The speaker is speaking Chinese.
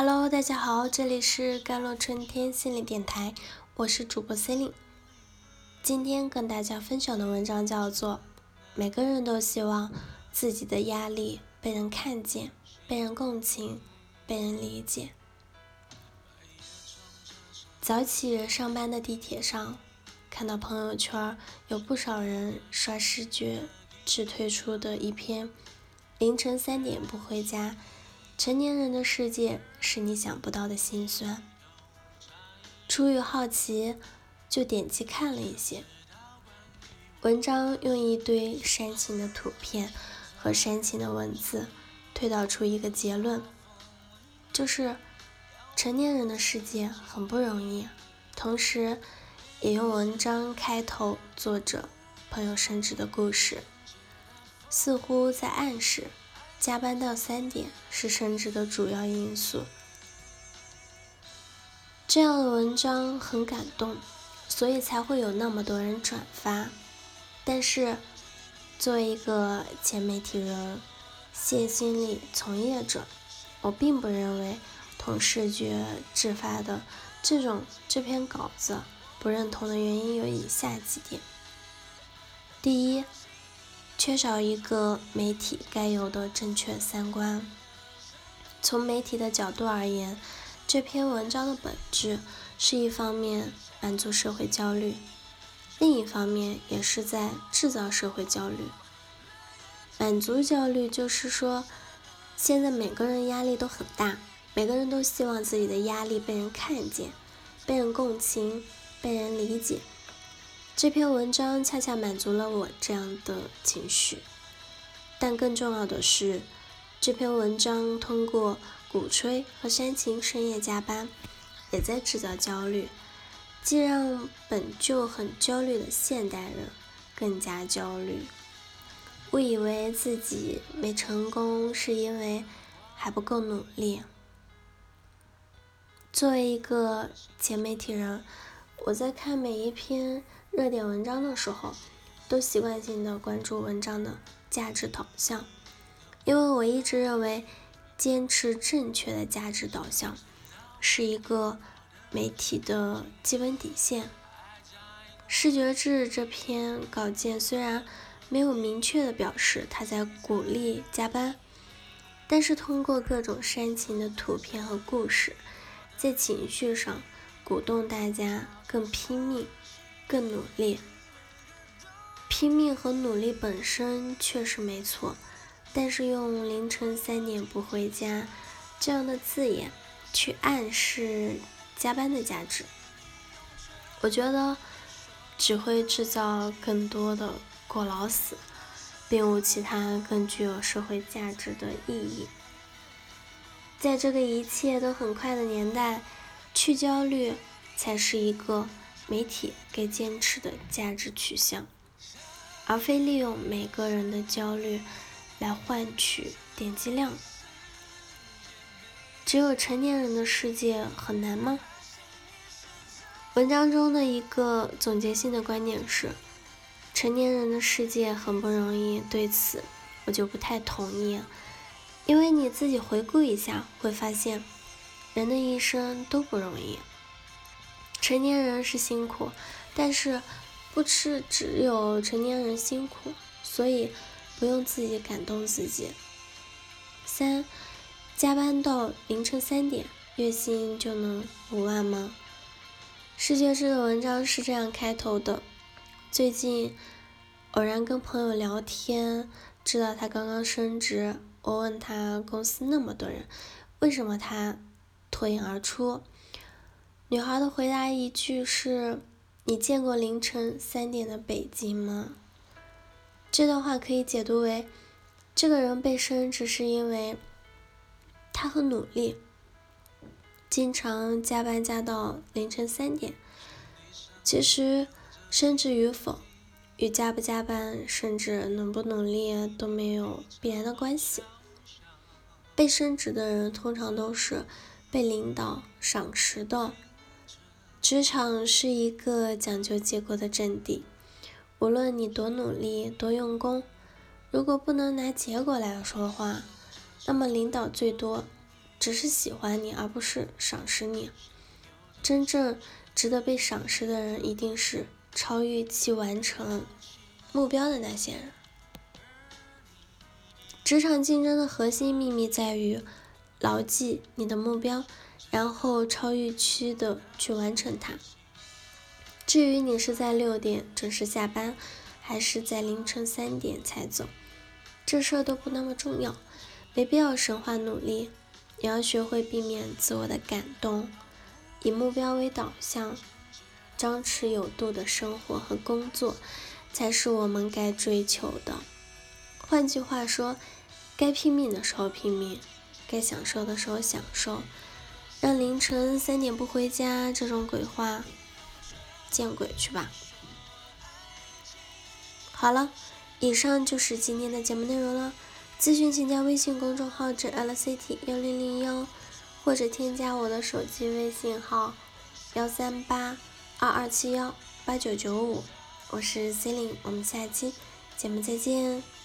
Hello，大家好，这里是甘露春天心理电台，我是主播 c e l i n e 今天跟大家分享的文章叫做《每个人都希望自己的压力被人看见、被人共情、被人理解》。早起上班的地铁上，看到朋友圈有不少人刷视觉只推出的一篇：凌晨三点不回家。成年人的世界是你想不到的心酸。出于好奇，就点击看了一些。文章用一堆煽情的图片和煽情的文字，推导出一个结论，就是成年人的世界很不容易。同时，也用文章开头作者朋友升职的故事，似乎在暗示。加班到三点是升职的主要因素。这样的文章很感动，所以才会有那么多人转发。但是，作为一个前媒体人、线心理从业者，我并不认为同视觉制发的这种这篇稿子不认同的原因有以下几点：第一。缺少一个媒体该有的正确三观。从媒体的角度而言，这篇文章的本质是一方面满足社会焦虑，另一方面也是在制造社会焦虑。满足焦虑就是说，现在每个人压力都很大，每个人都希望自己的压力被人看见、被人共情、被人理解。这篇文章恰恰满足了我这样的情绪，但更重要的是，这篇文章通过鼓吹和煽情深夜加班，也在制造焦虑，既让本就很焦虑的现代人更加焦虑，误以为自己没成功是因为还不够努力。作为一个前媒体人，我在看每一篇。热点文章的时候，都习惯性的关注文章的价值导向，因为我一直认为，坚持正确的价值导向是一个媒体的基本底线。视觉志这篇稿件虽然没有明确的表示他在鼓励加班，但是通过各种煽情的图片和故事，在情绪上鼓动大家更拼命。更努力，拼命和努力本身确实没错，但是用凌晨三点不回家这样的字眼去暗示加班的价值，我觉得只会制造更多的过劳死，并无其他更具有社会价值的意义。在这个一切都很快的年代，去焦虑才是一个。媒体该坚持的价值取向，而非利用每个人的焦虑来换取点击量。只有成年人的世界很难吗？文章中的一个总结性的观点是：成年人的世界很不容易。对此，我就不太同意，因为你自己回顾一下，会发现人的一生都不容易。成年人是辛苦，但是不是只有成年人辛苦，所以不用自己感动自己。三，加班到凌晨三点，月薪就能五万吗？视觉制的文章是这样开头的：最近偶然跟朋友聊天，知道他刚刚升职，我问他公司那么多人，为什么他脱颖而出？女孩的回答一句是：“你见过凌晨三点的北京吗？”这段话可以解读为，这个人被升职是因为他很努力，经常加班加到凌晨三点。其实，升职与否与加不加班，甚至努不努力都没有必然的关系。被升职的人通常都是被领导赏识的。职场是一个讲究结果的阵地，无论你多努力、多用功，如果不能拿结果来说话，那么领导最多只是喜欢你，而不是赏识你。真正值得被赏识的人，一定是超预期完成目标的那些人。职场竞争的核心秘密在于牢记你的目标，然后超预期的去完成它。至于你是在六点准时下班，还是在凌晨三点才走，这事儿都不那么重要，没必要神话努力，也要学会避免自我的感动，以目标为导向，张弛有度的生活和工作，才是我们该追求的。换句话说。该拼命的时候拼命，该享受的时候享受，让凌晨三点不回家这种鬼话，见鬼去吧！好了，以上就是今天的节目内容了。咨询请加微信公众号至 LCT 幺零零幺，或者添加我的手机微信号幺三八二二七幺八九九五，我是 C e l i n e 我们下期节目再见。